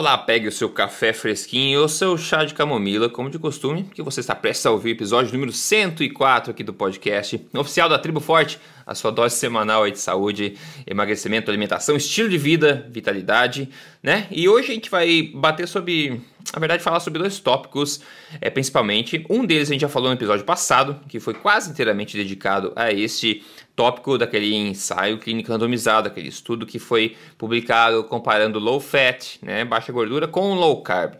Olá, pegue o seu café fresquinho ou seu chá de camomila, como de costume, que você está prestes a ouvir o episódio número 104 aqui do podcast oficial da Tribo Forte, a sua dose semanal de saúde, emagrecimento, alimentação, estilo de vida, vitalidade, né? E hoje a gente vai bater sobre, na verdade, falar sobre dois tópicos, é, principalmente. Um deles a gente já falou no episódio passado, que foi quase inteiramente dedicado a este tópico daquele ensaio clínico randomizado, aquele estudo que foi publicado comparando low fat, né, baixa gordura, com low carb.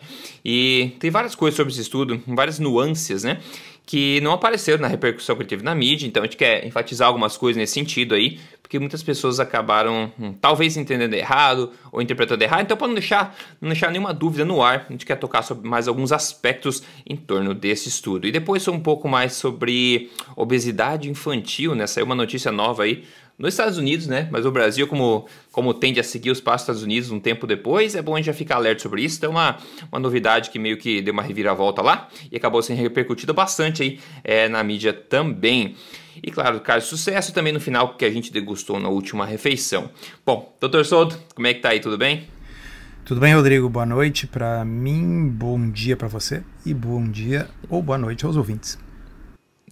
E tem várias coisas sobre esse estudo, várias nuances, né? que não apareceram na repercussão que ele teve na mídia, então a gente quer enfatizar algumas coisas nesse sentido aí, porque muitas pessoas acabaram hum, talvez entendendo errado ou interpretando errado, então para não deixar, não deixar nenhuma dúvida no ar, a gente quer tocar sobre mais alguns aspectos em torno desse estudo. E depois um pouco mais sobre obesidade infantil, né? Saiu uma notícia nova aí nos Estados Unidos, né? Mas o Brasil, como, como tende a seguir os passos dos Estados Unidos um tempo depois, é bom a gente já ficar alerta sobre isso. Então, uma, uma novidade que meio que deu uma reviravolta lá e acabou sendo repercutida bastante aí é, na mídia também. E claro, caso sucesso também no final que a gente degustou na última refeição. Bom, doutor Souto, como é que tá aí? Tudo bem? Tudo bem, Rodrigo? Boa noite para mim, bom dia para você e bom dia ou boa noite aos ouvintes.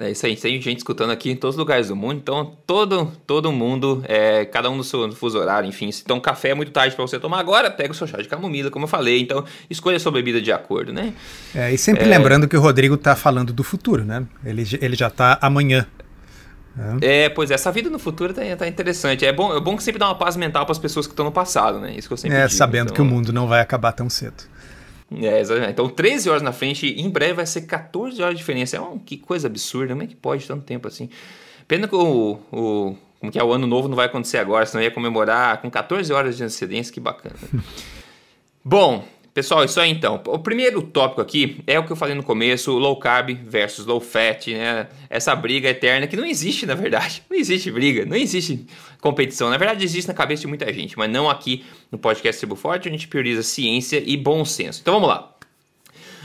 É isso aí, tem gente escutando aqui em todos os lugares do mundo, então todo, todo mundo, é, cada um no seu fuso horário, enfim. Se então café é muito tarde para você tomar agora, pega o seu chá de camomila, como eu falei, então escolha a sua bebida de acordo, né? É, e sempre é... lembrando que o Rodrigo tá falando do futuro, né? Ele, ele já tá amanhã. É. é, pois é, essa vida no futuro tá, tá interessante. É bom, é bom que sempre dá uma paz mental para as pessoas que estão no passado, né? Isso que eu sempre É, digo, sabendo então... que o mundo não vai acabar tão cedo. É, exatamente. Então, 13 horas na frente, em breve vai ser 14 horas de diferença. É uma, que coisa absurda, como é que pode tanto tempo assim? Pena que o, o, como que é, o ano novo não vai acontecer agora, senão ia comemorar com 14 horas de antecedência, que bacana. Bom, Pessoal, isso aí então. O primeiro tópico aqui é o que eu falei no começo, low carb versus low fat, né? Essa briga eterna que não existe, na verdade. Não existe briga, não existe competição. Na verdade, existe na cabeça de muita gente, mas não aqui no podcast Tribo Forte, a gente prioriza ciência e bom senso. Então vamos lá.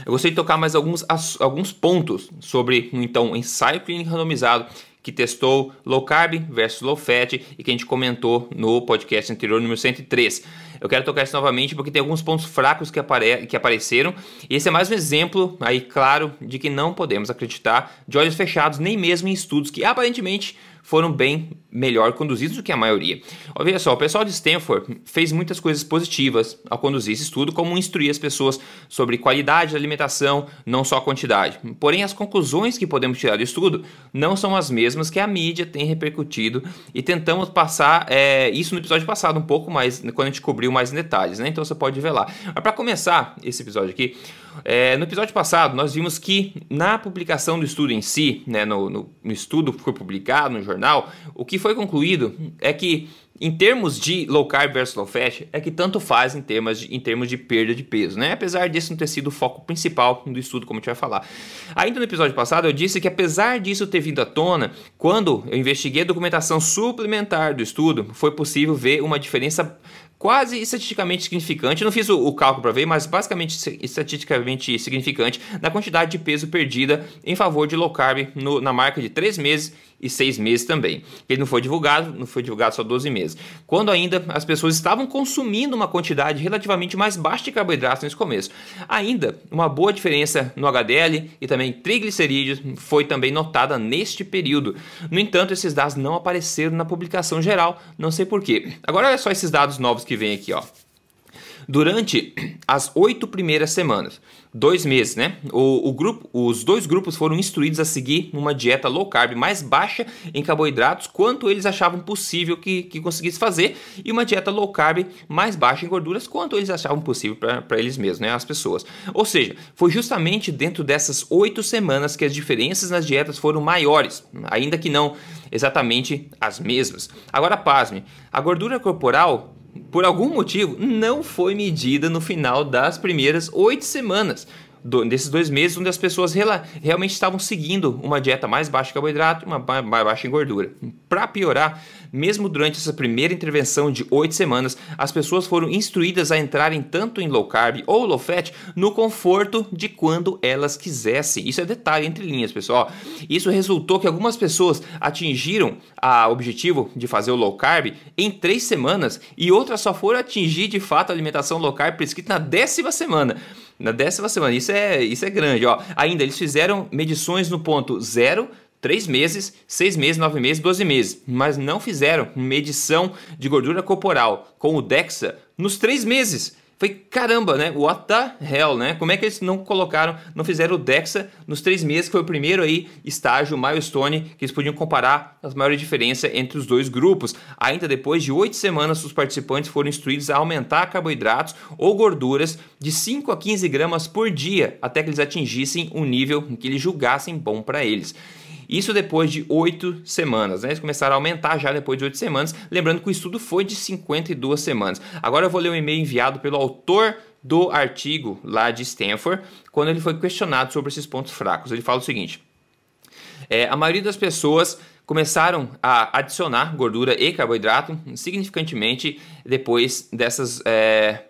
Eu gostaria de tocar mais alguns, alguns pontos sobre então, ensaio clínico randomizado que testou low carb versus low fat e que a gente comentou no podcast anterior, número 103. Eu quero tocar isso novamente porque tem alguns pontos fracos que, apare que apareceram. E esse é mais um exemplo, aí claro, de que não podemos acreditar de olhos fechados, nem mesmo em estudos que aparentemente foram bem melhor conduzidos do que a maioria. Olha só, o pessoal de Stanford fez muitas coisas positivas ao conduzir esse estudo, como instruir as pessoas sobre qualidade da alimentação, não só quantidade. Porém, as conclusões que podemos tirar do estudo não são as mesmas que a mídia tem repercutido e tentamos passar é, isso no episódio passado um pouco mais, quando a gente cobriu mais em detalhes, né? Então você pode ver lá. Para começar esse episódio aqui, é, no episódio passado, nós vimos que na publicação do estudo em si, né, no, no, no, estudo que foi publicado no jornal, o que foi concluído é que, em termos de low carb versus low fat, é que tanto faz em termos de, em termos de perda de peso, né? apesar disso não ter sido o foco principal do estudo, como a gente vai falar. Ainda no episódio passado, eu disse que, apesar disso ter vindo à tona, quando eu investiguei a documentação suplementar do estudo, foi possível ver uma diferença quase estatisticamente significante. Não fiz o, o cálculo para ver, mas basicamente estatisticamente significante na quantidade de peso perdida em favor de low carb no, na marca de 3 meses e seis meses também. Ele não foi divulgado, não foi divulgado só 12 meses. Quando ainda as pessoas estavam consumindo uma quantidade relativamente mais baixa de carboidratos nesse começo. Ainda, uma boa diferença no HDL e também triglicerídeos foi também notada neste período. No entanto, esses dados não apareceram na publicação geral, não sei porquê. Agora olha só esses dados novos que vem aqui, ó. Durante as oito primeiras semanas, dois meses, né? O, o, grupo, os dois grupos foram instruídos a seguir uma dieta low carb mais baixa em carboidratos, quanto eles achavam possível que, que conseguisse fazer, e uma dieta low carb mais baixa em gorduras, quanto eles achavam possível para eles mesmos, né? As pessoas. Ou seja, foi justamente dentro dessas oito semanas que as diferenças nas dietas foram maiores, ainda que não exatamente as mesmas. Agora, pasme, a gordura corporal por algum motivo, não foi medida no final das primeiras oito semanas. Do, desses dois meses onde as pessoas realmente estavam seguindo uma dieta mais baixa em carboidrato e uma mais baixa em gordura. Para piorar, mesmo durante essa primeira intervenção de oito semanas, as pessoas foram instruídas a entrarem tanto em low carb ou low fat no conforto de quando elas quisessem. Isso é detalhe entre linhas, pessoal. Isso resultou que algumas pessoas atingiram o objetivo de fazer o low carb em três semanas e outras só foram atingir de fato a alimentação low carb prescrita na décima semana. Na décima semana, isso é, isso é grande. Ó. Ainda, eles fizeram medições no ponto zero, 3 meses, 6 meses, 9 meses, 12 meses, mas não fizeram medição de gordura corporal com o DEXA nos 3 meses. Foi caramba, né? What the hell, né? Como é que eles não colocaram, não fizeram o DEXA nos três meses, que foi o primeiro aí estágio, milestone, que eles podiam comparar as maiores diferenças entre os dois grupos. Ainda depois de oito semanas, os participantes foram instruídos a aumentar carboidratos ou gorduras de 5 a 15 gramas por dia, até que eles atingissem um nível que eles julgassem bom para eles. Isso depois de oito semanas, né? Eles começaram a aumentar já depois de oito semanas, lembrando que o estudo foi de 52 semanas. Agora eu vou ler um e-mail enviado pelo autor do artigo lá de Stanford, quando ele foi questionado sobre esses pontos fracos. Ele fala o seguinte: é, a maioria das pessoas começaram a adicionar gordura e carboidrato significantemente depois dessas. É,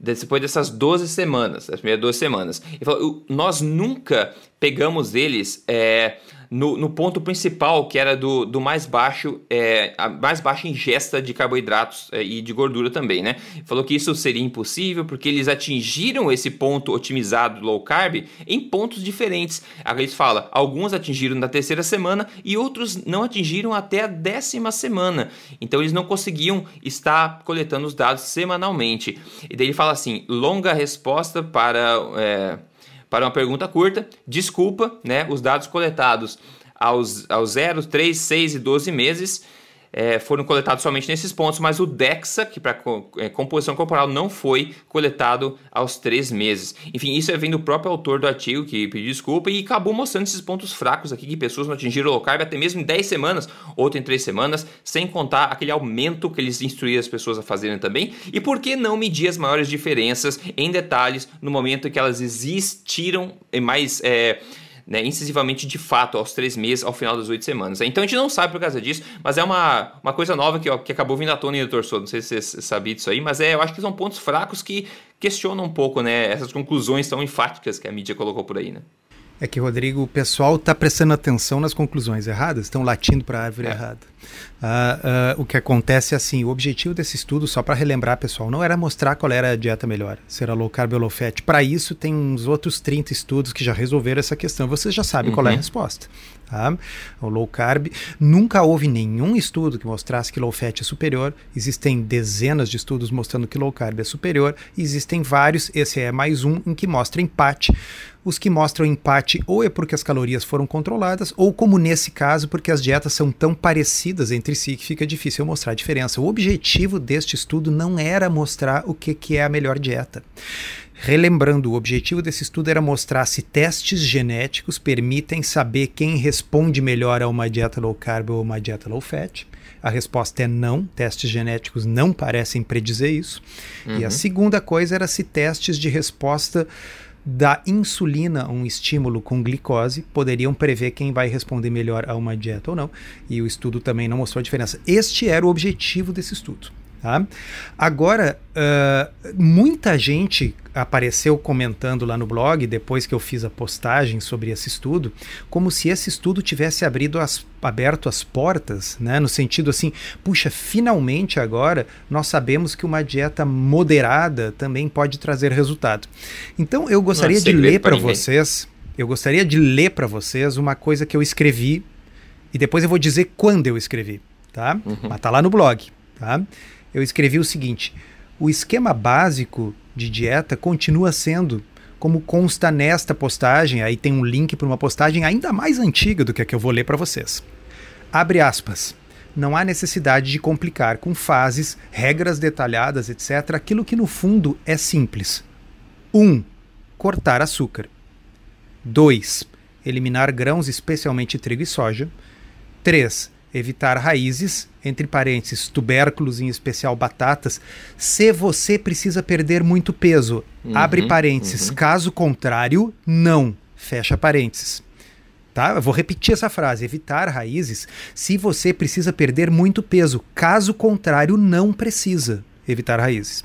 depois dessas 12 semanas, as primeiras 12 semanas. Ele falou, nós nunca pegamos eles é, no, no, ponto principal, que era do, do mais baixo, é, a mais baixa ingesta de carboidratos é, e de gordura também, né? Falou que isso seria impossível porque eles atingiram esse ponto otimizado low carb em pontos diferentes. A gente fala, alguns atingiram na terceira semana e outros não atingiram até a décima semana. Então eles não conseguiam estar coletando os dados semanalmente. E daí ele fala assim: longa resposta para. É, para uma pergunta curta, desculpa, né, os dados coletados aos, aos 0, 3, 6 e 12 meses é, foram coletados somente nesses pontos, mas o DEXA, que para é, composição corporal não foi coletado aos três meses. Enfim, isso é vem do próprio autor do artigo que pediu desculpa e acabou mostrando esses pontos fracos aqui que pessoas não atingiram o low carb até mesmo em 10 semanas, outro em 3 semanas, sem contar aquele aumento que eles instruíram as pessoas a fazerem também. E por que não medir as maiores diferenças em detalhes no momento em que elas existiram mais. É, né, incisivamente de fato aos três meses, ao final das oito semanas. Então a gente não sabe por causa disso, mas é uma, uma coisa nova que, ó, que acabou vindo à tona em Doutor Não sei se você sabia disso aí, mas é, eu acho que são pontos fracos que questionam um pouco né, essas conclusões tão enfáticas que a mídia colocou por aí. Né? É que, Rodrigo, o pessoal está prestando atenção nas conclusões erradas, estão latindo para a árvore é. errada. Uh, uh, o que acontece é assim: o objetivo desse estudo, só para relembrar, pessoal, não era mostrar qual era a dieta melhor, se era low carb ou low fat. Para isso, tem uns outros 30 estudos que já resolveram essa questão. Vocês já sabem uhum. qual é a uhum. resposta. Tá? O low carb, nunca houve nenhum estudo que mostrasse que low fat é superior. Existem dezenas de estudos mostrando que low carb é superior. Existem vários, esse é mais um, em que mostra empate. Os que mostram empate ou é porque as calorias foram controladas, ou como nesse caso, porque as dietas são tão parecidas entre si que fica difícil mostrar a diferença. O objetivo deste estudo não era mostrar o que, que é a melhor dieta. Relembrando, o objetivo desse estudo era mostrar se testes genéticos permitem saber quem responde melhor a uma dieta low carb ou uma dieta low fat. A resposta é não, testes genéticos não parecem predizer isso. Uhum. E a uhum. segunda coisa era se testes de resposta da insulina, um estímulo com glicose, poderiam prever quem vai responder melhor a uma dieta ou não. E o estudo também não mostrou a diferença. Este era o objetivo desse estudo. Tá? Agora, uh, muita gente apareceu comentando lá no blog, depois que eu fiz a postagem sobre esse estudo, como se esse estudo tivesse abrido as, aberto as portas, né? no sentido assim, puxa, finalmente agora nós sabemos que uma dieta moderada também pode trazer resultado. Então eu gostaria de ler para vocês, eu gostaria de ler para vocês uma coisa que eu escrevi e depois eu vou dizer quando eu escrevi, tá? Uhum. Mas tá lá no blog, tá? Eu escrevi o seguinte: o esquema básico de dieta continua sendo como consta nesta postagem, aí tem um link para uma postagem ainda mais antiga do que a que eu vou ler para vocês. Abre aspas. Não há necessidade de complicar com fases, regras detalhadas, etc., aquilo que no fundo é simples. 1. Um, cortar açúcar. 2. Eliminar grãos, especialmente trigo e soja. 3 evitar raízes, entre parênteses, tubérculos, em especial batatas, se você precisa perder muito peso. Uhum, abre parênteses. Uhum. Caso contrário, não. Fecha parênteses. Tá? Eu vou repetir essa frase: evitar raízes se você precisa perder muito peso. Caso contrário, não precisa evitar raízes.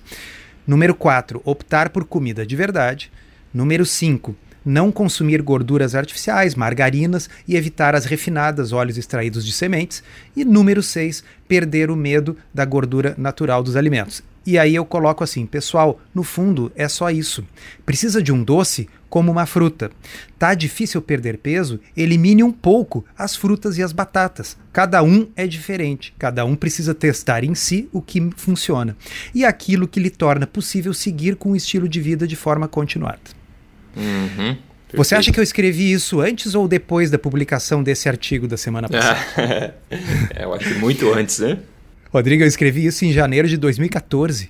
Número 4, optar por comida de verdade. Número 5, não consumir gorduras artificiais, margarinas e evitar as refinadas, óleos extraídos de sementes. E número 6, perder o medo da gordura natural dos alimentos. E aí eu coloco assim, pessoal, no fundo é só isso. Precisa de um doce? Como uma fruta. Tá difícil perder peso? Elimine um pouco as frutas e as batatas. Cada um é diferente, cada um precisa testar em si o que funciona e aquilo que lhe torna possível seguir com o estilo de vida de forma continuada. Uhum. Você acha que eu escrevi isso antes ou depois da publicação desse artigo da semana passada? é, eu acho muito antes, né? Rodrigo, eu escrevi isso em janeiro de 2014.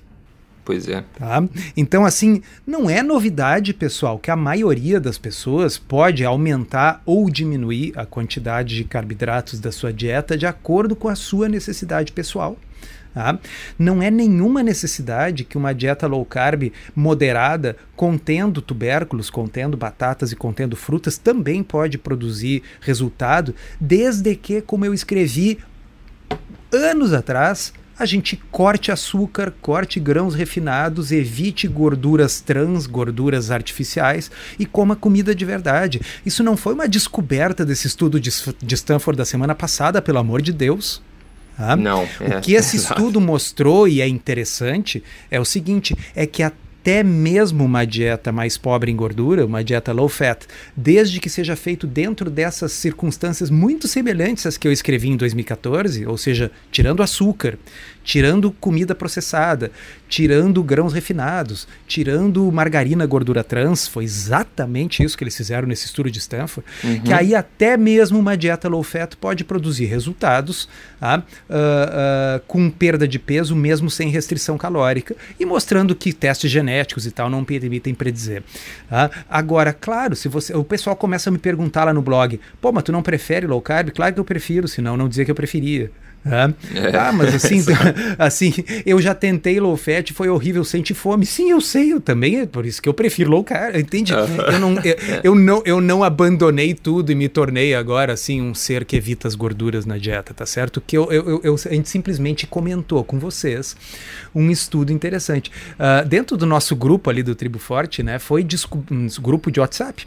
Pois é. Tá? Então, assim, não é novidade, pessoal, que a maioria das pessoas pode aumentar ou diminuir a quantidade de carboidratos da sua dieta de acordo com a sua necessidade pessoal. Tá? Não é nenhuma necessidade que uma dieta low carb moderada, contendo tubérculos, contendo batatas e contendo frutas, também pode produzir resultado, desde que, como eu escrevi anos atrás, a gente corte açúcar, corte grãos refinados, evite gorduras trans, gorduras artificiais e coma comida de verdade. Isso não foi uma descoberta desse estudo de, de Stanford da semana passada, pelo amor de Deus. Não. É, o que esse estudo mostrou e é interessante é o seguinte: é que a até mesmo uma dieta mais pobre em gordura, uma dieta low fat, desde que seja feito dentro dessas circunstâncias muito semelhantes às que eu escrevi em 2014, ou seja, tirando açúcar, tirando comida processada, tirando grãos refinados, tirando margarina, gordura trans, foi exatamente isso que eles fizeram nesse estudo de Stanford, uhum. que aí até mesmo uma dieta low fat pode produzir resultados tá? uh, uh, com perda de peso, mesmo sem restrição calórica, e mostrando que testes genéticos e tal não permitem predizer. Tá? Agora, claro, se você, o pessoal começa a me perguntar lá no blog, pô, mas tu não prefere low carb? Claro que eu prefiro, senão não dizia que eu preferia. É. Ah, mas assim, assim, eu já tentei low fat, foi horrível, sente fome. Sim, eu sei, eu também, é por isso que eu prefiro low carb, entende? Uh -huh. eu, não, eu, eu, não, eu não abandonei tudo e me tornei agora, assim, um ser que evita as gorduras na dieta, tá certo? Que eu, eu, eu a gente simplesmente comentou com vocês um estudo interessante. Uh, dentro do nosso grupo ali do Tribo Forte, né, foi um grupo de WhatsApp,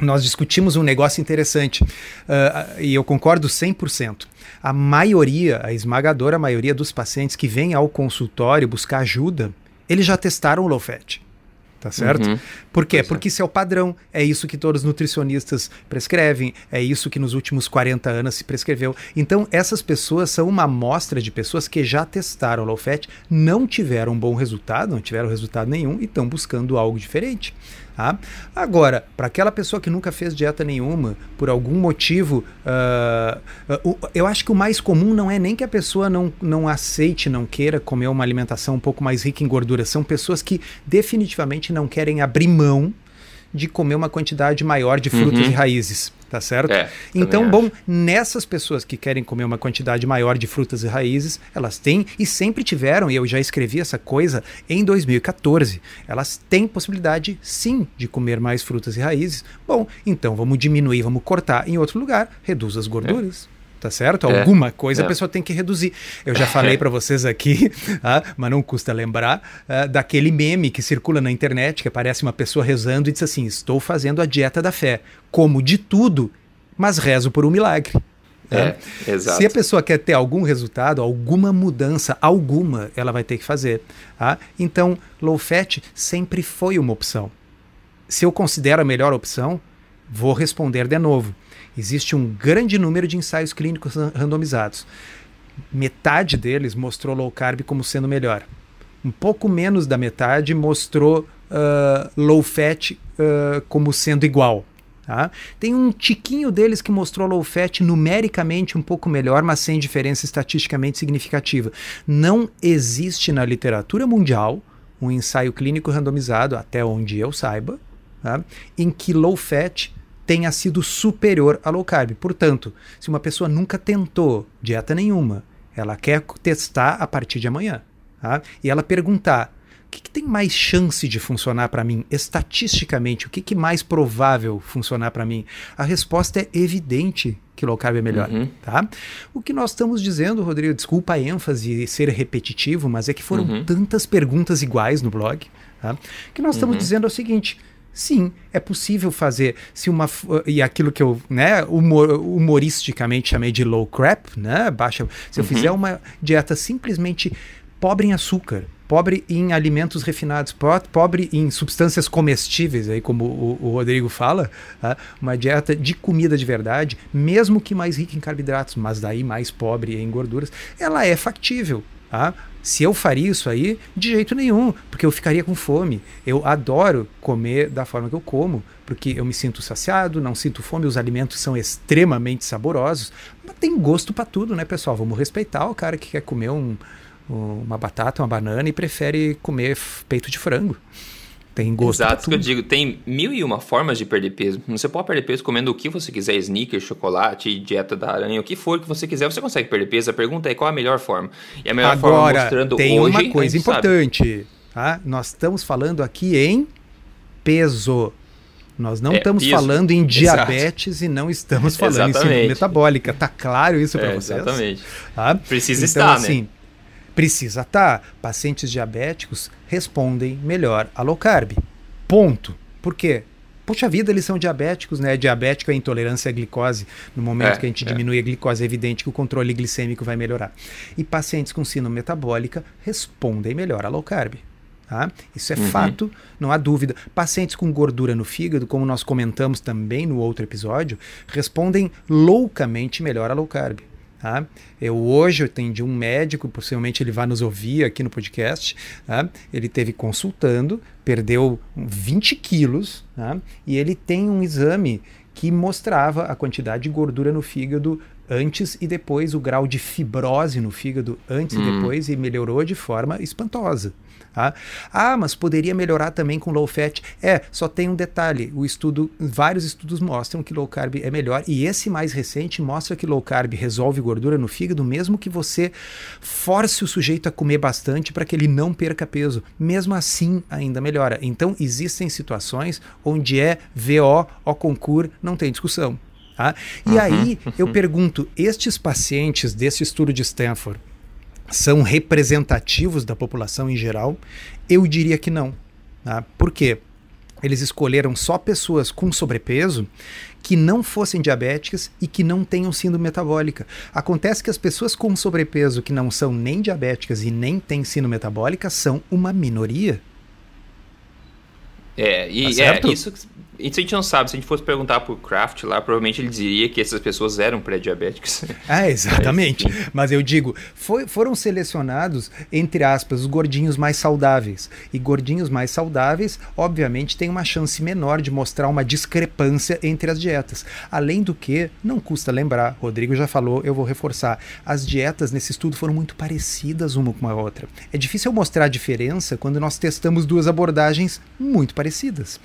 nós discutimos um negócio interessante uh, e eu concordo 100%. A maioria, a esmagadora maioria dos pacientes que vêm ao consultório buscar ajuda, eles já testaram o low fat. Tá certo? Uhum. Por quê? Pois é. Porque é. isso é o padrão. É isso que todos os nutricionistas prescrevem. É isso que nos últimos 40 anos se prescreveu. Então, essas pessoas são uma amostra de pessoas que já testaram low fat, não tiveram um bom resultado, não tiveram resultado nenhum e estão buscando algo diferente. Tá? Agora, para aquela pessoa que nunca fez dieta nenhuma, por algum motivo, uh, uh, eu acho que o mais comum não é nem que a pessoa não, não aceite, não queira comer uma alimentação um pouco mais rica em gordura. São pessoas que definitivamente não querem abrir mão de comer uma quantidade maior de frutas uhum. e raízes tá certo? É, então, bom, nessas pessoas que querem comer uma quantidade maior de frutas e raízes, elas têm e sempre tiveram, e eu já escrevi essa coisa em 2014, elas têm possibilidade sim de comer mais frutas e raízes. Bom, então vamos diminuir, vamos cortar em outro lugar, reduz as gorduras. É tá certo? É, Alguma coisa é. a pessoa tem que reduzir. Eu já falei para vocês aqui, ah, mas não custa lembrar, ah, daquele meme que circula na internet, que aparece uma pessoa rezando e diz assim: Estou fazendo a dieta da fé. Como de tudo, mas rezo por um milagre. É, exato. Se a pessoa quer ter algum resultado, alguma mudança, alguma, ela vai ter que fazer. Tá? Então, low fat sempre foi uma opção. Se eu considero a melhor opção, vou responder de novo. Existe um grande número de ensaios clínicos randomizados. Metade deles mostrou low carb como sendo melhor. Um pouco menos da metade mostrou uh, low fat uh, como sendo igual. Tá? Tem um tiquinho deles que mostrou low fat numericamente um pouco melhor, mas sem diferença estatisticamente significativa. Não existe na literatura mundial um ensaio clínico randomizado, até onde eu saiba, tá? em que low fat tenha sido superior a low carb. Portanto, se uma pessoa nunca tentou dieta nenhuma, ela quer testar a partir de amanhã, tá? e ela perguntar o que, que tem mais chance de funcionar para mim, estatisticamente, o que, que mais provável funcionar para mim? A resposta é evidente que low carb é melhor, uhum. tá? O que nós estamos dizendo, Rodrigo, desculpa a ênfase e ser repetitivo, mas é que foram uhum. tantas perguntas iguais no blog, tá? Que nós estamos uhum. dizendo é o seguinte: Sim, é possível fazer. Se uma e aquilo que eu, né, humor, humoristicamente chamei de low crap, né, baixa. Se eu uhum. fizer uma dieta simplesmente pobre em açúcar, pobre em alimentos refinados, pobre em substâncias comestíveis, aí como o, o Rodrigo fala, tá? uma dieta de comida de verdade, mesmo que mais rica em carboidratos, mas daí mais pobre em gorduras, ela é factível. Tá? Se eu faria isso aí, de jeito nenhum, porque eu ficaria com fome. Eu adoro comer da forma que eu como, porque eu me sinto saciado, não sinto fome, os alimentos são extremamente saborosos. Mas tem gosto para tudo, né, pessoal? Vamos respeitar o cara que quer comer um, uma batata, uma banana e prefere comer peito de frango. Tem gosto Exato, que eu digo, tem mil e uma formas de perder peso. Você pode perder peso comendo o que você quiser, sneakers, chocolate, dieta da aranha, o que for que você quiser, você consegue perder peso. A pergunta é qual a melhor forma. E a melhor Agora, forma mostrando tem hoje, uma coisa importante, tá? Nós estamos falando aqui em peso. Nós não é, estamos peso. falando em diabetes Exato. e não estamos falando exatamente. em síndrome metabólica. Tá claro isso para é, vocês? Exatamente. Tá? Precisa então, estar, assim, né? Precisa estar. Tá. Pacientes diabéticos respondem melhor a low carb. Ponto. Por quê? Puxa vida, eles são diabéticos, né? Diabético é intolerância à glicose. No momento é, que a gente é. diminui a glicose, é evidente que o controle glicêmico vai melhorar. E pacientes com síndrome metabólica respondem melhor a low carb. Tá? Isso é uhum. fato, não há dúvida. Pacientes com gordura no fígado, como nós comentamos também no outro episódio, respondem loucamente melhor a low carb. Tá? Eu hoje eu atendi um médico, possivelmente ele vai nos ouvir aqui no podcast. Tá? Ele teve consultando, perdeu 20 quilos tá? e ele tem um exame que mostrava a quantidade de gordura no fígado antes e depois, o grau de fibrose no fígado antes hum. e depois, e melhorou de forma espantosa. Tá? Ah, mas poderia melhorar também com low fat. É, só tem um detalhe: o estudo, vários estudos mostram que low carb é melhor, e esse mais recente mostra que low carb resolve gordura no fígado, mesmo que você force o sujeito a comer bastante para que ele não perca peso. Mesmo assim, ainda melhora. Então, existem situações onde é VO, O concur, não tem discussão. Tá? E uhum, aí eu pergunto: estes pacientes desse estudo de Stanford são representativos da população em geral? Eu diria que não. Tá? Por quê? Eles escolheram só pessoas com sobrepeso que não fossem diabéticas e que não tenham síndrome metabólica. Acontece que as pessoas com sobrepeso que não são nem diabéticas e nem têm síndrome metabólica são uma minoria. É, e tá é, isso isso a gente não sabe. Se a gente fosse perguntar pro Kraft lá, provavelmente ele diria que essas pessoas eram pré-diabéticos. Ah, exatamente. Mas, Mas eu digo, foi, foram selecionados, entre aspas, os gordinhos mais saudáveis. E gordinhos mais saudáveis, obviamente, têm uma chance menor de mostrar uma discrepância entre as dietas. Além do que, não custa lembrar, Rodrigo já falou, eu vou reforçar, as dietas nesse estudo foram muito parecidas uma com a outra. É difícil mostrar a diferença quando nós testamos duas abordagens muito parecidas.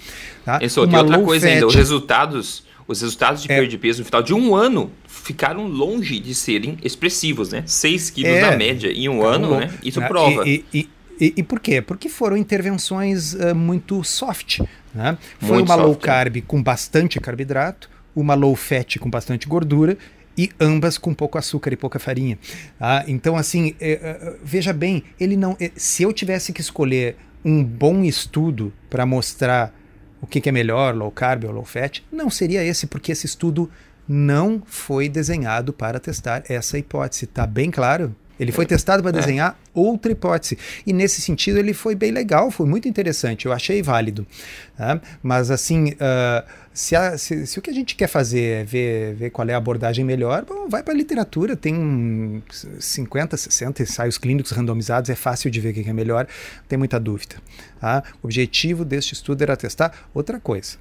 Tá? Isso, uma outra coisa fat. ainda, os resultados, os resultados de é. perda de peso no final de um ano ficaram longe de serem expressivos, né? 6 quilos é. na média em um ano, né? Isso prova. E, e, e, e, por quê? Porque foram intervenções uh, muito soft. Né? Foi muito uma soft, low é. carb é. com bastante carboidrato, uma low fat com bastante gordura e ambas com pouco açúcar e pouca farinha. Ah, então, assim, é, veja bem, ele não. se eu tivesse que escolher um bom estudo para mostrar o que, que é melhor, low carb ou low fat, não seria esse, porque esse estudo não foi desenhado para testar essa hipótese. Tá bem claro? Ele foi testado para é. desenhar outra hipótese. E nesse sentido ele foi bem legal, foi muito interessante, eu achei válido. Tá? Mas assim, uh, se, a, se, se, o que a gente quer fazer é ver, ver qual é a abordagem melhor, bom, vai para a literatura, tem 50, 60 ensaios clínicos randomizados, é fácil de ver o que é melhor, não tem muita dúvida. Tá? O objetivo deste estudo era testar outra coisa.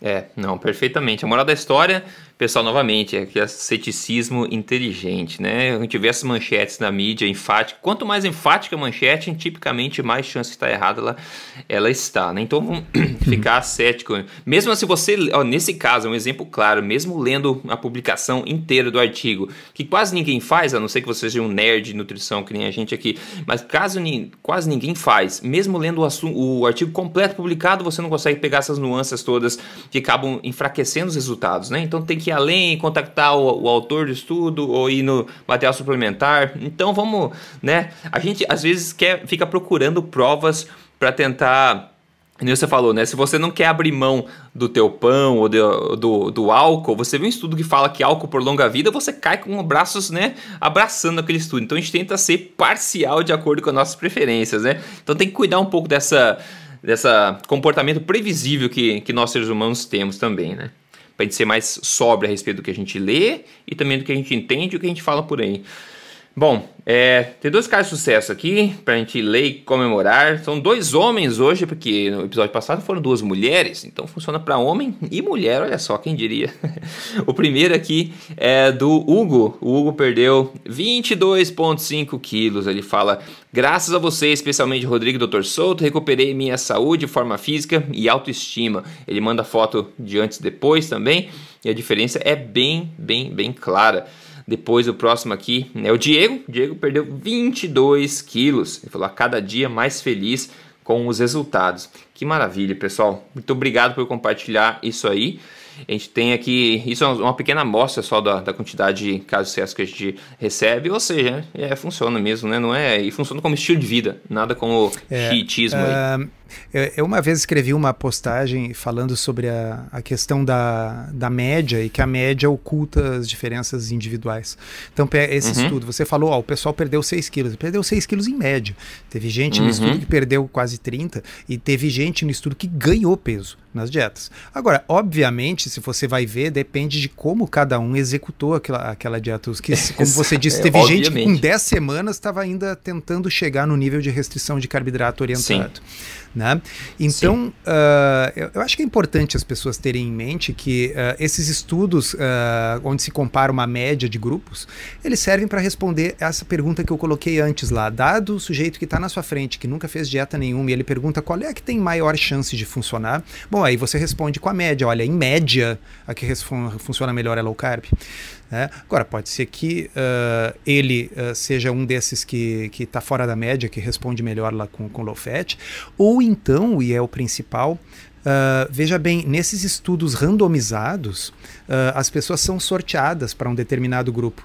É, não, perfeitamente. A moral da história Pessoal, novamente, é que é ceticismo inteligente, né? A gente vê essas manchetes na mídia enfática. Quanto mais enfática a manchete, tipicamente mais chance de estar errada ela, ela está, né? Então vamos ficar cético. Mesmo se você, ó, nesse caso, é um exemplo claro, mesmo lendo a publicação inteira do artigo, que quase ninguém faz, a não ser que você seja um nerd de nutrição, que nem a gente aqui, mas caso ni, quase ninguém faz, mesmo lendo o, o artigo completo publicado, você não consegue pegar essas nuances todas que acabam enfraquecendo os resultados, né? Então tem que ir além, contactar o, o, autor do estudo ou ir no material suplementar. Então vamos, né? A gente às vezes quer fica procurando provas para tentar como você falou, né? Se você não quer abrir mão do teu pão ou do, do, do, álcool, você vê um estudo que fala que álcool prolonga a vida, você cai com braços, né? Abraçando aquele estudo. Então a gente tenta ser parcial de acordo com as nossas preferências, né? Então tem que cuidar um pouco dessa, dessa comportamento previsível que, que nós seres humanos temos também, né? Para a gente ser mais sóbrio a respeito do que a gente lê e também do que a gente entende e o que a gente fala por aí. Bom, é, tem dois casos de sucesso aqui para a gente ler e comemorar. São dois homens hoje, porque no episódio passado foram duas mulheres, então funciona para homem e mulher, olha só, quem diria. o primeiro aqui é do Hugo. O Hugo perdeu 22,5 quilos. Ele fala: Graças a você, especialmente Rodrigo e Dr. Souto, recuperei minha saúde, forma física e autoestima. Ele manda foto de antes e depois também, e a diferença é bem, bem, bem clara. Depois o próximo aqui é o Diego. O Diego perdeu 22 quilos. Ele falou a cada dia mais feliz com os resultados. Que maravilha, pessoal. Muito obrigado por compartilhar isso aí. A gente tem aqui, isso é uma pequena amostra só da, da quantidade de casos de sucesso que a gente recebe, ou seja, é, funciona mesmo, né? Não é, e funciona como estilo de vida, nada como é, chiitismo uh, aí. Eu uma vez escrevi uma postagem falando sobre a, a questão da, da média e que a média oculta as diferenças individuais. Então, esse uhum. estudo, você falou, ó, o pessoal perdeu 6 quilos. Perdeu 6 quilos em média. Teve gente uhum. no estudo que perdeu quase 30 e teve gente no estudo que ganhou peso nas dietas. Agora, obviamente, se você vai ver, depende de como cada um executou aquela, aquela dieta. Que, como você disse, teve é, gente que com 10 semanas estava ainda tentando chegar no nível de restrição de carboidrato orientado. Sim. Né? Então, uh, eu, eu, acho que é importante as pessoas terem em mente que uh, esses estudos, uh, onde se compara uma média de grupos, eles servem para responder essa pergunta que eu coloquei antes lá. Dado o sujeito que está na sua frente, que nunca fez dieta nenhuma, e ele pergunta qual é a que tem maior chance de funcionar, bom, aí você responde com a média. Olha, em média, a que funciona melhor é low carb. Né? Agora, pode ser que uh, ele uh, seja um desses que está fora da média, que responde melhor lá com, com low fat, ou então, e é o principal, Uh, veja bem, nesses estudos randomizados, uh, as pessoas são sorteadas para um determinado grupo.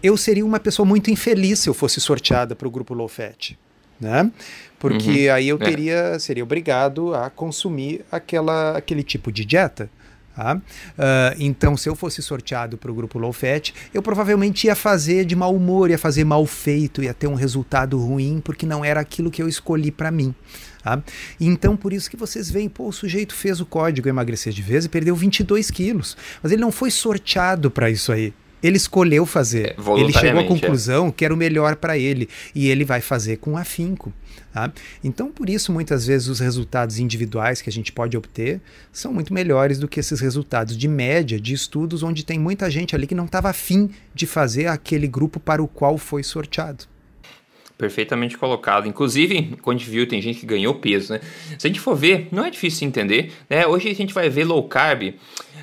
Eu seria uma pessoa muito infeliz se eu fosse sorteada para o grupo low fat. Né? Porque uhum. aí eu é. teria, é. seria obrigado a consumir aquela, aquele tipo de dieta. Tá? Uh, então, se eu fosse sorteado para o grupo low fat, eu provavelmente ia fazer de mau humor, ia fazer mal feito, ia ter um resultado ruim, porque não era aquilo que eu escolhi para mim. Tá? Então, por isso que vocês veem, pô, o sujeito fez o código emagrecer de vez e perdeu 22 quilos, mas ele não foi sorteado para isso aí. Ele escolheu fazer. É, ele chegou à é. conclusão é. que era o melhor para ele e ele vai fazer com afinco. Tá? Então, por isso, muitas vezes, os resultados individuais que a gente pode obter são muito melhores do que esses resultados de média de estudos onde tem muita gente ali que não estava afim de fazer aquele grupo para o qual foi sorteado. Perfeitamente colocado. Inclusive, quando a gente viu, tem gente que ganhou peso, né? Se a gente for ver, não é difícil entender, né? Hoje a gente vai ver low carb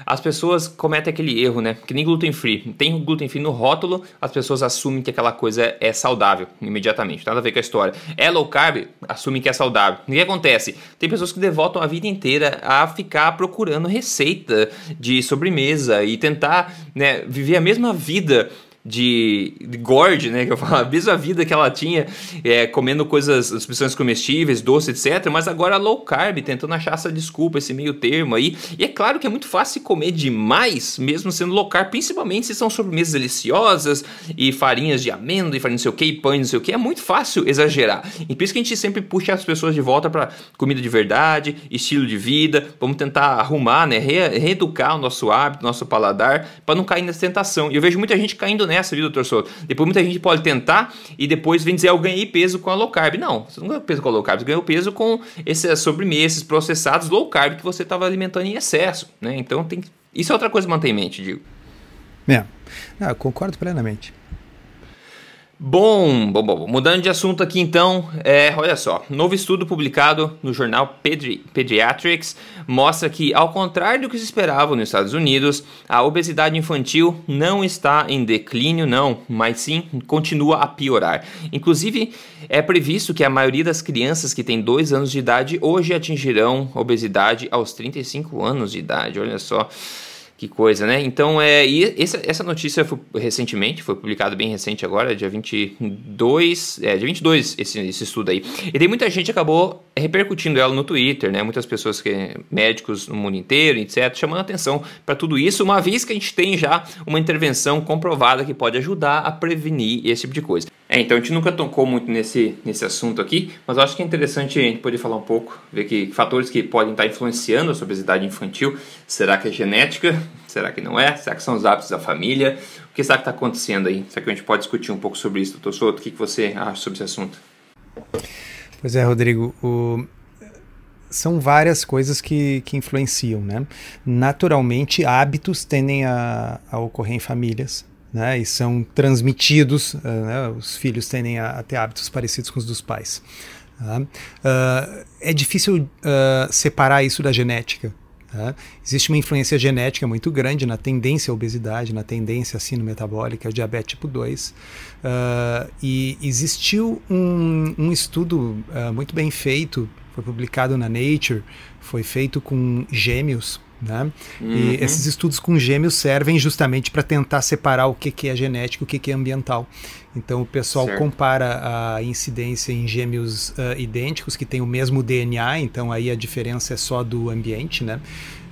as pessoas cometem aquele erro, né? Que nem gluten free. Tem gluten free no rótulo, as pessoas assumem que aquela coisa é saudável imediatamente. Nada a ver com a história. É low carb, assumem que é saudável. O que acontece? Tem pessoas que devotam a vida inteira a ficar procurando receita de sobremesa e tentar né, viver a mesma vida de, de Gord, né? Que eu falo, a mesma vida que ela tinha é, comendo coisas, substâncias comestíveis, doce, etc. Mas agora low carb, tentando achar essa desculpa, esse meio termo aí. E é claro que é muito fácil comer demais, mesmo sendo low carb, principalmente se são sobremesas deliciosas e farinhas de amêndoa e farinha não sei o que, pães não sei o que. É muito fácil exagerar. E por isso que a gente sempre puxa as pessoas de volta para comida de verdade, estilo de vida. Vamos tentar arrumar, né? Re reeducar o nosso hábito, nosso paladar, para não cair nessa tentação. E eu vejo muita gente caindo nessa nessa, viu, doutor Souto? Depois muita gente pode tentar e depois vem dizer, eu ganhei peso com a low carb. Não, você não ganhou peso com a low carb, você ganhou peso com esses sobremesas processados low carb que você estava alimentando em excesso, né? Então tem isso é outra coisa que mantém em mente, digo. É, ah, concordo plenamente. Bom, bom, bom, mudando de assunto aqui então, é, olha só, novo estudo publicado no jornal Pedi Pediatrics mostra que, ao contrário do que se esperava nos Estados Unidos, a obesidade infantil não está em declínio, não, mas sim continua a piorar. Inclusive, é previsto que a maioria das crianças que têm 2 anos de idade hoje atingirão obesidade aos 35 anos de idade, olha só. Que coisa, né? Então, é, e essa, essa notícia foi recentemente, foi publicada bem recente agora, dia 22, é, dia 22 esse, esse estudo aí. E tem muita gente acabou repercutindo ela no Twitter, né? Muitas pessoas, que médicos no mundo inteiro, etc., chamando atenção para tudo isso, uma vez que a gente tem já uma intervenção comprovada que pode ajudar a prevenir esse tipo de coisa. É, então a gente nunca tocou muito nesse, nesse assunto aqui, mas eu acho que é interessante a gente poder falar um pouco, ver que fatores que podem estar influenciando a obesidade infantil. Será que é genética? Será que não é? Será que são os hábitos da família? O que será que está acontecendo aí? Será que a gente pode discutir um pouco sobre isso, doutor Souto? O que, que você acha sobre esse assunto? Pois é, Rodrigo. O... São várias coisas que, que influenciam, né? Naturalmente, hábitos tendem a, a ocorrer em famílias né, e são transmitidos, uh, né, os filhos tendem a, a, ter hábitos parecidos com os dos pais. Uh, é difícil uh, separar isso da genética. Tá? Existe uma influência genética muito grande na tendência à obesidade, na tendência à sino metabólica, ao diabetes tipo 2. e existiu um, um estudo muito bem feito, foi publicado na Nature, foi feito com gêmeos né? Uhum. E esses estudos com gêmeos servem justamente para tentar separar o que, que é genético e o que, que é ambiental. Então o pessoal certo. compara a incidência em gêmeos uh, idênticos que têm o mesmo DNA, então aí a diferença é só do ambiente, né?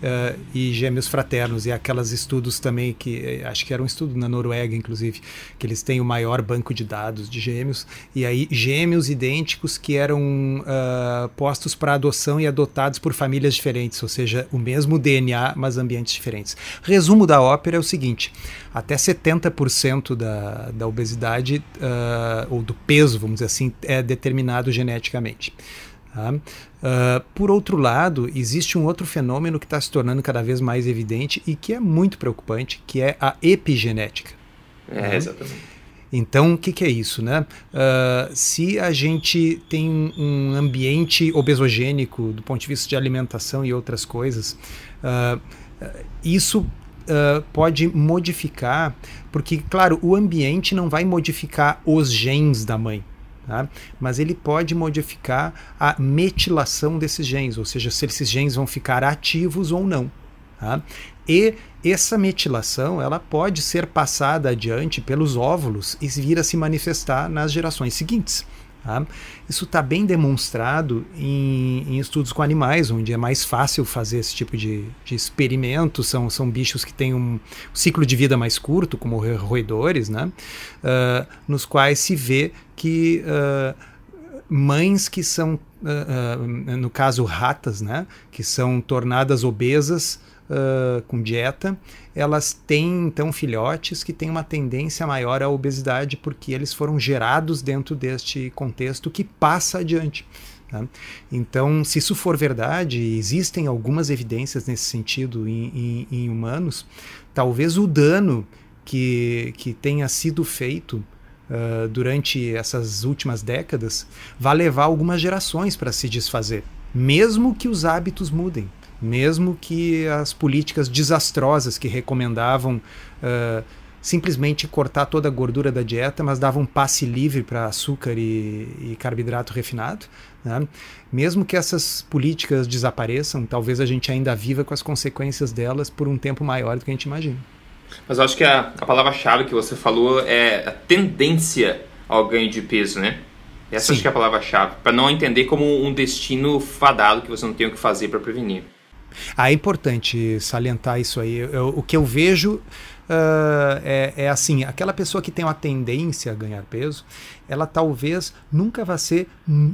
Uh, e gêmeos fraternos, e aquelas estudos também que eh, acho que era um estudo na Noruega, inclusive, que eles têm o maior banco de dados de gêmeos, e aí gêmeos idênticos que eram uh, postos para adoção e adotados por famílias diferentes, ou seja, o mesmo DNA, mas ambientes diferentes. Resumo da ópera é o seguinte: até 70% da, da obesidade, uh, ou do peso, vamos dizer assim, é determinado geneticamente. Tá? Uh, por outro lado, existe um outro fenômeno que está se tornando cada vez mais evidente e que é muito preocupante, que é a epigenética. É, né? exatamente. Então, o que, que, é isso, né? Uh, se a gente tem um ambiente obesogênico do ponto de vista de alimentação e outras coisas, uh, isso uh, pode modificar, porque, claro, o ambiente não vai modificar os genes da mãe. Tá? Mas ele pode modificar a metilação desses genes, ou seja, se esses genes vão ficar ativos ou não. Tá? E essa metilação ela pode ser passada adiante pelos óvulos e vir a se manifestar nas gerações seguintes. Tá? Isso está bem demonstrado em, em, estudos com animais, onde é mais fácil fazer esse tipo de, de experimento. São, são bichos que têm um ciclo de vida mais curto, como roedores, né? Uh, nos quais se vê que uh, mães que são, uh, no caso ratas, né? que são tornadas obesas com dieta, elas têm então filhotes que têm uma tendência maior à obesidade porque eles foram gerados dentro deste contexto que passa adiante. Tá? Então, se isso for verdade, existem algumas evidências nesse sentido em, em, em humanos, talvez o dano que, que tenha sido feito Uh, durante essas últimas décadas vai levar algumas gerações para se desfazer, mesmo que os hábitos mudem mesmo que as políticas desastrosas que recomendavam uh, simplesmente cortar toda a gordura da dieta, mas davam passe livre para açúcar e, e, carboidrato refinado. Né? Mesmo que essas políticas desapareçam, talvez a gente ainda viva com as consequências delas por um tempo maior do que a gente imagina. Mas eu acho que a, a palavra-chave que você falou é a tendência ao ganho de peso, né? Essa Sim. acho que é a palavra-chave, para não entender como um destino fadado que você não tem o que fazer para prevenir. Ah, é importante salientar isso aí. Eu, o que eu vejo uh, é, é, assim: aquela pessoa que tem uma tendência a ganhar peso, ela talvez nunca vá ser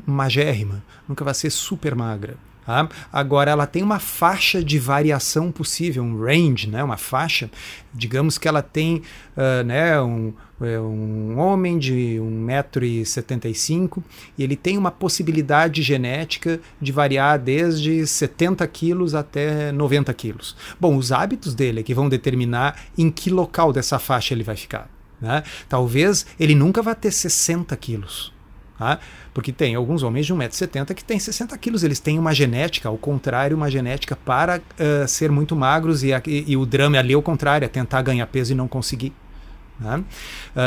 magérrima, nunca vá ser super magra. Tá? Agora, ela tem uma faixa de variação possível, um range, né? uma faixa. Digamos que ela tem uh, né, um, é, um homem de 1,75m e ele tem uma possibilidade genética de variar desde 70 quilos até 90 quilos. Bom, os hábitos dele é que vão determinar em que local dessa faixa ele vai ficar. Né? Talvez ele nunca vá ter 60 quilos. Tá? Porque tem alguns homens de 1,70m que têm 60 quilos, eles têm uma genética, ao contrário, uma genética para uh, ser muito magros, e, e, e o drama ali é o contrário, é tentar ganhar peso e não conseguir. Né? Uh,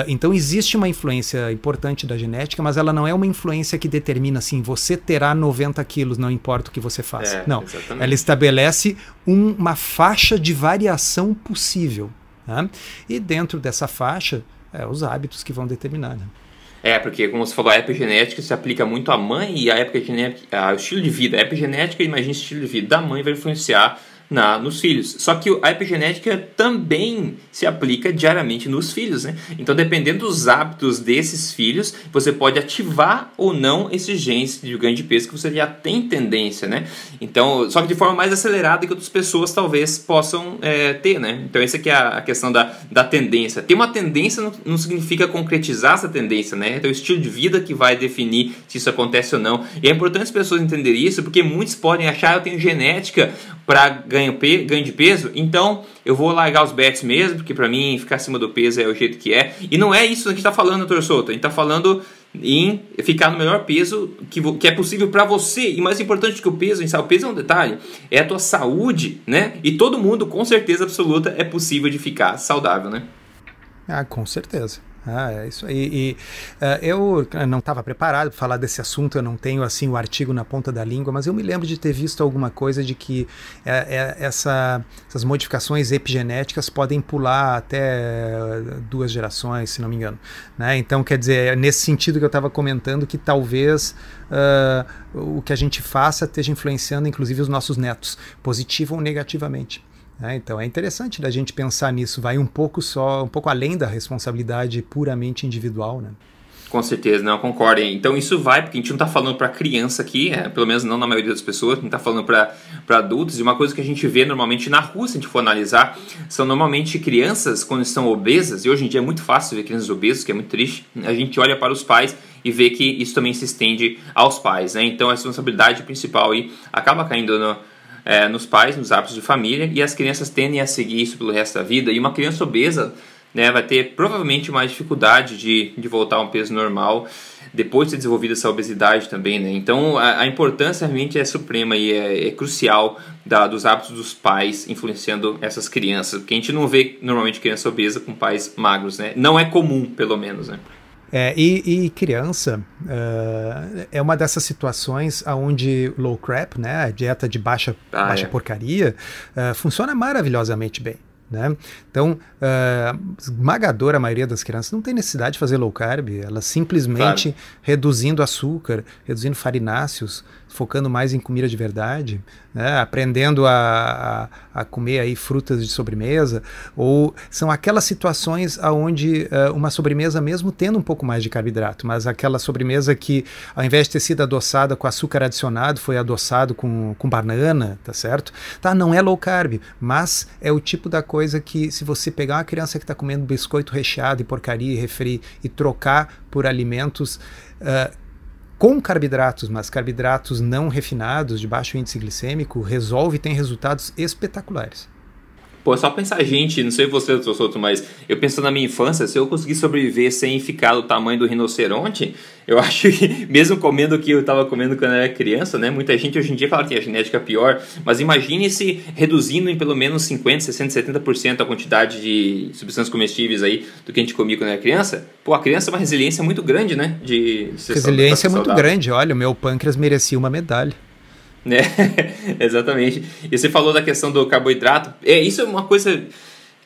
então existe uma influência importante da genética, mas ela não é uma influência que determina assim, você terá 90 quilos, não importa o que você faça. É, não, exatamente. ela estabelece um, uma faixa de variação possível. Né? E dentro dessa faixa, é os hábitos que vão determinar. Né? É, porque como você falou, a epigenética se aplica muito à mãe e a epigenética, o estilo de vida. A epigenética, imagina o estilo de vida da mãe vai influenciar na, nos filhos. Só que a epigenética também se aplica diariamente nos filhos, né? Então, dependendo dos hábitos desses filhos, você pode ativar ou não esses genes de ganho de peso que você já tem tendência, né? Então, só que de forma mais acelerada que outras pessoas talvez possam é, ter, né? Então, essa aqui é a, questão da, da tendência. Ter uma tendência não, não significa concretizar essa tendência, né? Então, o estilo de vida que vai definir se isso acontece ou não. E é importante as pessoas entenderem isso, porque muitos podem achar que eu tenho genética para ganho, ganho de peso, então eu vou largar os bets mesmo, porque para mim ficar acima do peso é o jeito que é. E não é isso que a gente está falando, doutor Souto. A gente está falando em ficar no melhor peso que, que é possível para você. E mais importante que o peso, o peso é um detalhe, é a tua saúde, né? E todo mundo, com certeza absoluta, é possível de ficar saudável, né? Ah, com certeza. Ah, é isso aí. E, uh, eu não estava preparado para falar desse assunto, eu não tenho assim o artigo na ponta da língua, mas eu me lembro de ter visto alguma coisa de que é, essa, essas modificações epigenéticas podem pular até duas gerações, se não me engano. Né? Então, quer dizer, nesse sentido que eu estava comentando que talvez uh, o que a gente faça esteja influenciando inclusive os nossos netos, positivo ou negativamente. É, então é interessante da gente pensar nisso, vai um pouco só, um pouco além da responsabilidade puramente individual, né? Com certeza, não, concordo. Então isso vai, porque a gente não está falando para criança aqui, é, pelo menos não na maioria das pessoas, gente está falando para adultos. E uma coisa que a gente vê normalmente na rua, se a gente for analisar, são normalmente crianças quando estão obesas, e hoje em dia é muito fácil ver crianças obesas, que é muito triste. A gente olha para os pais e vê que isso também se estende aos pais, né? Então a responsabilidade principal aí acaba caindo no, é, nos pais, nos hábitos de família, e as crianças tendem a seguir isso pelo resto da vida. E uma criança obesa né, vai ter provavelmente mais dificuldade de, de voltar a um peso normal depois de ter desenvolvido essa obesidade também. Né? Então a, a importância realmente é suprema e é, é crucial da, dos hábitos dos pais influenciando essas crianças, porque a gente não vê normalmente criança obesa com pais magros, né? não é comum pelo menos. Né? É, e, e, criança uh, é uma dessas situações onde low crap, né, a dieta de baixa, ah, baixa é. porcaria, uh, funciona maravilhosamente bem. Né? Então, uh, esmagadora maioria das crianças não tem necessidade de fazer low carb, elas simplesmente claro. reduzindo açúcar, reduzindo farináceos, focando mais em comida de verdade, né? aprendendo a, a, a, comer aí frutas de sobremesa, ou são aquelas situações onde uh, uma sobremesa, mesmo tendo um pouco mais de carboidrato, mas aquela sobremesa que, ao invés de ter sido adoçada com açúcar adicionado, foi adoçado com, com banana, tá certo? Tá, não é low carb, mas é o tipo da coisa que, se você pegar uma criança que está comendo biscoito recheado e porcaria e refri e trocar por alimentos uh, com carboidratos, mas carboidratos não refinados, de baixo índice glicêmico, resolve e tem resultados espetaculares. Pô, só pensar, gente, não sei você, doutor Souto, mas eu pensando na minha infância, se eu conseguir sobreviver sem ficar do tamanho do rinoceronte, eu acho que, mesmo comendo o que eu estava comendo quando eu era criança, né? Muita gente hoje em dia fala que a genética é pior, mas imagine se reduzindo em pelo menos 50, 60, 70% a quantidade de substâncias comestíveis aí do que a gente comia quando era criança. Pô, a criança é uma resiliência muito grande, né? De, de resiliência é muito saudável. grande, olha, o meu pâncreas merecia uma medalha. Né? Exatamente. E você falou da questão do carboidrato. É, isso é uma coisa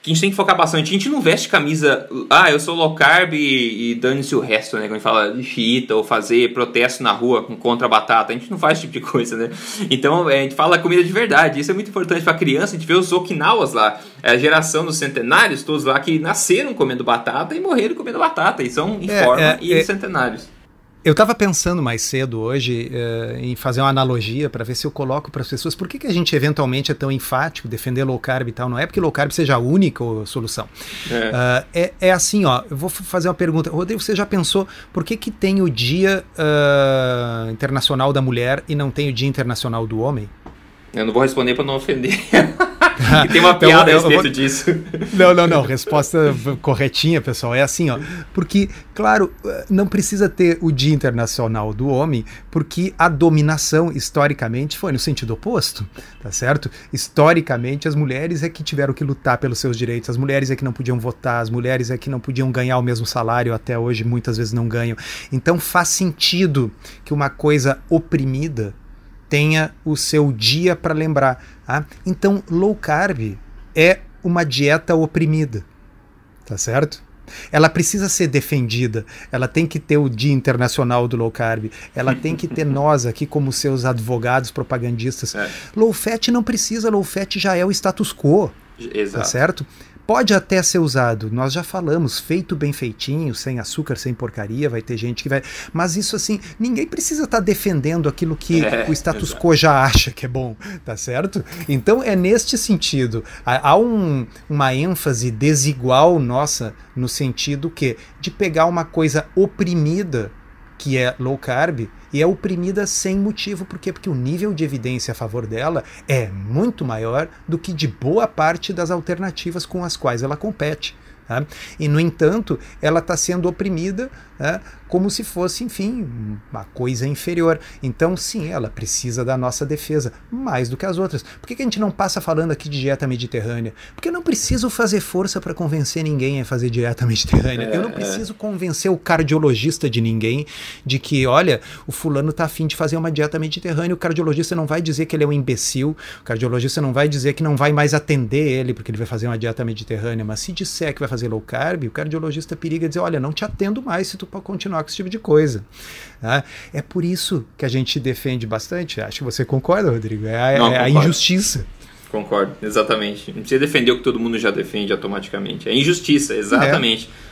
que a gente tem que focar bastante. A gente não veste camisa, ah, eu sou low carb e, e dane-se o resto, né? Quando a gente fala de chita ou fazer protesto na rua contra a batata, a gente não faz esse tipo de coisa, né? Então a gente fala comida de verdade. Isso é muito importante para criança. A gente vê os Okinawas lá, é a geração dos centenários, todos lá que nasceram comendo batata e morreram comendo batata. E são em é, forma é, e é, centenários Eu estava pensando mais cedo hoje uh, em fazer uma analogia para ver se eu coloco para as pessoas por que, que a gente eventualmente é tão enfático defender low carb e tal. Não é porque low carb seja a única solução. É, uh, é, é, assim, ó. Eu vou fazer uma pergunta. Rodrigo, você já pensou por que, que tem o Dia uh, Internacional da Mulher e não tem o Dia Internacional do Homem? Eu não vou responder para não ofender. tem uma piada então, a respeito vou... disso. Não, não, não. Resposta corretinha, pessoal. É assim, ó. Porque, claro, não precisa ter o Dia Internacional do Homem, porque a dominação, historicamente, foi no sentido oposto, tá certo? Historicamente, as mulheres é que tiveram que lutar pelos seus direitos, as mulheres é que não podiam votar, as mulheres é que não podiam ganhar o mesmo salário, até hoje muitas vezes não ganham. Então faz sentido que uma coisa oprimida tenha o seu dia para lembrar. Tá? Então, low carb é uma dieta oprimida, tá certo? Ela precisa ser defendida, ela tem que ter o Dia Internacional do Low Carb, ela tem que ter nós aqui como seus advogados propagandistas. É. Low fat não precisa, low fat já é o status quo. Exato. Tá certo? Pode até ser usado, nós já falamos, feito bem feitinho, sem açúcar, sem porcaria, vai ter gente que vai. Mas isso assim, ninguém precisa estar tá defendendo aquilo que é, o status exato. quo já acha que é bom, tá certo? Então é neste sentido. Há um, uma ênfase desigual nossa no sentido que de pegar uma coisa oprimida que é low carb, e é oprimida sem motivo. Por quê? Porque o nível de evidência a favor dela é muito maior do que de boa parte das alternativas com as quais ela compete. Tá? E, no entanto, ela está sendo oprimida né, como se fosse, enfim, uma coisa inferior. Então, sim, ela precisa da nossa defesa, mais do que as outras. Por que, que a gente não passa falando aqui de dieta mediterrânea? Porque eu não preciso fazer força para convencer ninguém a fazer dieta mediterrânea. É, eu não é. preciso é. convencer o cardiologista de ninguém de que, olha, o fulano está afim de fazer uma dieta mediterrânea. O cardiologista não vai dizer que ele é um imbecil, o cardiologista não vai dizer que não vai mais atender ele porque ele vai fazer uma dieta mediterrânea. Mas se disser que vai fazer low carb, o cardiologista periga dizer: olha, não te atendo mais se tu continuar com esse tipo de coisa. Tá? É por isso que a gente defende bastante. Acho que você concorda, Rodrigo. É a, não, é a injustiça. Concordo, exatamente. Não precisa defender o que todo mundo já defende automaticamente. É injustiça, exatamente. É.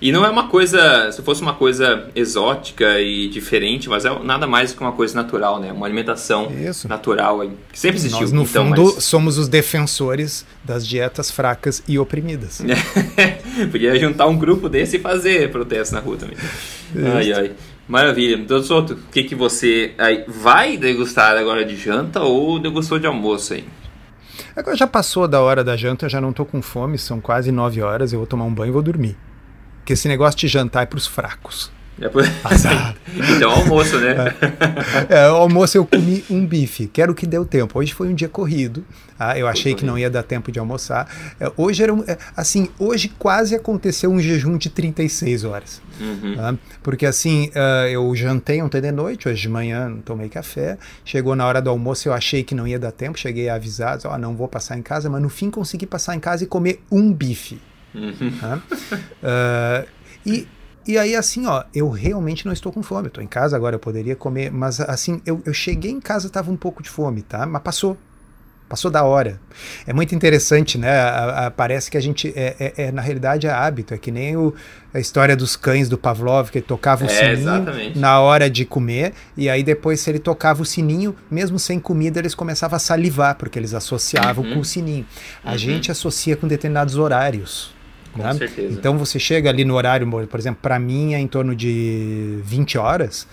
E não é uma coisa, se fosse uma coisa exótica e diferente, mas é nada mais que uma coisa natural, né? Uma alimentação Isso. natural que sempre existiu. Nós, no então, fundo, mas... somos os defensores das dietas fracas e oprimidas. Podia juntar um grupo desse e fazer protesto na rua também. Ai, ai. Maravilha. Então, Soto, o que, que você aí, vai degustar agora de janta ou degustou de almoço aí? Agora já passou da hora da janta, já não tô com fome, são quase nove horas, eu vou tomar um banho e vou dormir. Porque esse negócio de jantar é para os fracos. É por... então, almoço, né? É, é, almoço eu comi um bife, que era o que deu tempo. Hoje foi um dia corrido. Ah, eu achei que não ia dar tempo de almoçar. É, hoje era um, é, assim, hoje quase aconteceu um jejum de 36 horas. Uhum. Ah, porque assim, uh, eu jantei ontem de noite, hoje de manhã tomei café. Chegou na hora do almoço, eu achei que não ia dar tempo. Cheguei a avisar, ó, oh, não vou passar em casa, mas no fim consegui passar em casa e comer um bife. Uhum. Uh, e, e aí, assim, ó, eu realmente não estou com fome. Eu tô em casa agora, eu poderia comer, mas assim, eu, eu cheguei em casa, tava um pouco de fome, tá? Mas passou. Passou da hora. É muito interessante, né? A, a, parece que a gente. É, é, é, na realidade, é hábito. É que nem o, a história dos cães do Pavlov, que tocava o é, sininho exatamente. na hora de comer. E aí, depois, se ele tocava o sininho, mesmo sem comida, eles começavam a salivar, porque eles associavam uhum. com o sininho. A uhum. gente associa com determinados horários. Com né? certeza. Então você chega ali no horário, por exemplo, para mim é em torno de 20 horas.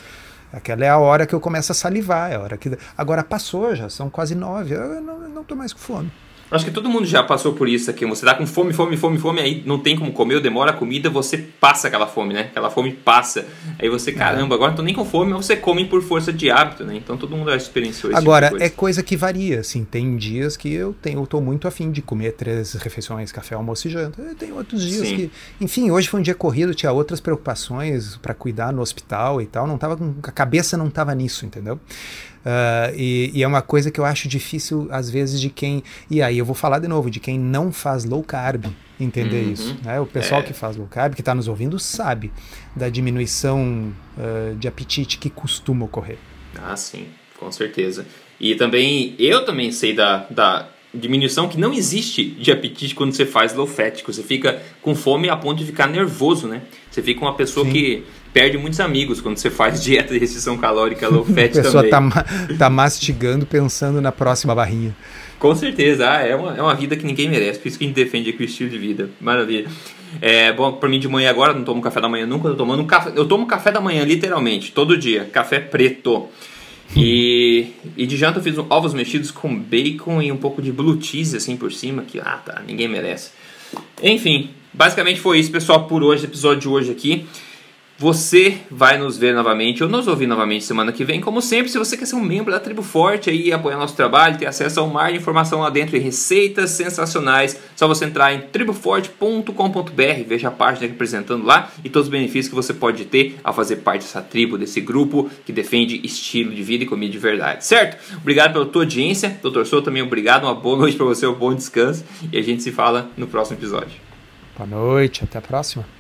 Aquela é a hora que eu começo a salivar, é a hora que. Agora passou já, são quase nove. Eu não estou mais com fome. Acho que todo mundo já passou por isso aqui. Você tá com fome, fome, fome, fome, aí não tem como comer, demora a comida, você passa aquela fome, né? Aquela fome passa. Aí você, caramba, agora não tô nem com fome, mas você come por força de hábito, né? Então todo mundo já experienciou isso. Agora, tipo coisa. é coisa que varia, assim. Tem dias que eu tenho, eu tô muito afim de comer três refeições, café, almoço e janta. Tem outros dias Sim. que. Enfim, hoje foi um dia corrido, tinha outras preocupações para cuidar no hospital e tal. Não tava com. A cabeça não tava nisso, entendeu? Uh, e, e, é uma coisa que eu acho difícil, às vezes, de quem. E aí eu vou falar de novo, de quem não faz low carb entender uhum. isso. Né? O pessoal é. que faz low carb, que está nos ouvindo, sabe da diminuição uh, de apetite que costuma ocorrer. Ah, sim, com certeza. E também, eu também sei da, da diminuição que não existe de apetite quando você faz low fat. Você fica com fome a ponto de ficar nervoso, né? Você fica uma pessoa que, perde muitos amigos quando você faz dieta de restrição calórica low fat também. A pessoa também. tá, tá mastigando pensando na próxima barrinha. Com certeza, ah, é, uma, é uma vida que ninguém merece, por isso que a gente defende aqui o estilo de vida. Maravilha. É, bom, pra mim de manhã agora, não tomo café da manhã nunca, eu tô tomando um café. Eu tomo café da manhã, literalmente, todo dia. Café preto. E, e de janta eu fiz ovos mexidos com bacon e um pouco de blue cheese assim por cima, que ah tá, ninguém merece. Enfim, basicamente foi isso, pessoal, por hoje, episódio de hoje aqui. Você vai nos ver novamente ou nos ouvir novamente semana que vem. Como sempre, se você quer ser um membro da Tribo Forte aí, apoiar nosso trabalho, ter acesso a mar de informação lá dentro e receitas sensacionais, só você entrar em triboforte.com.br, veja a página representando lá e todos os benefícios que você pode ter ao fazer parte dessa tribo, desse grupo que defende estilo de vida e comida de verdade, certo? Obrigado pela tua audiência. Doutor Sou também obrigado. Uma boa noite para você, um bom descanso e a gente se fala no próximo episódio. Boa noite, até a próxima.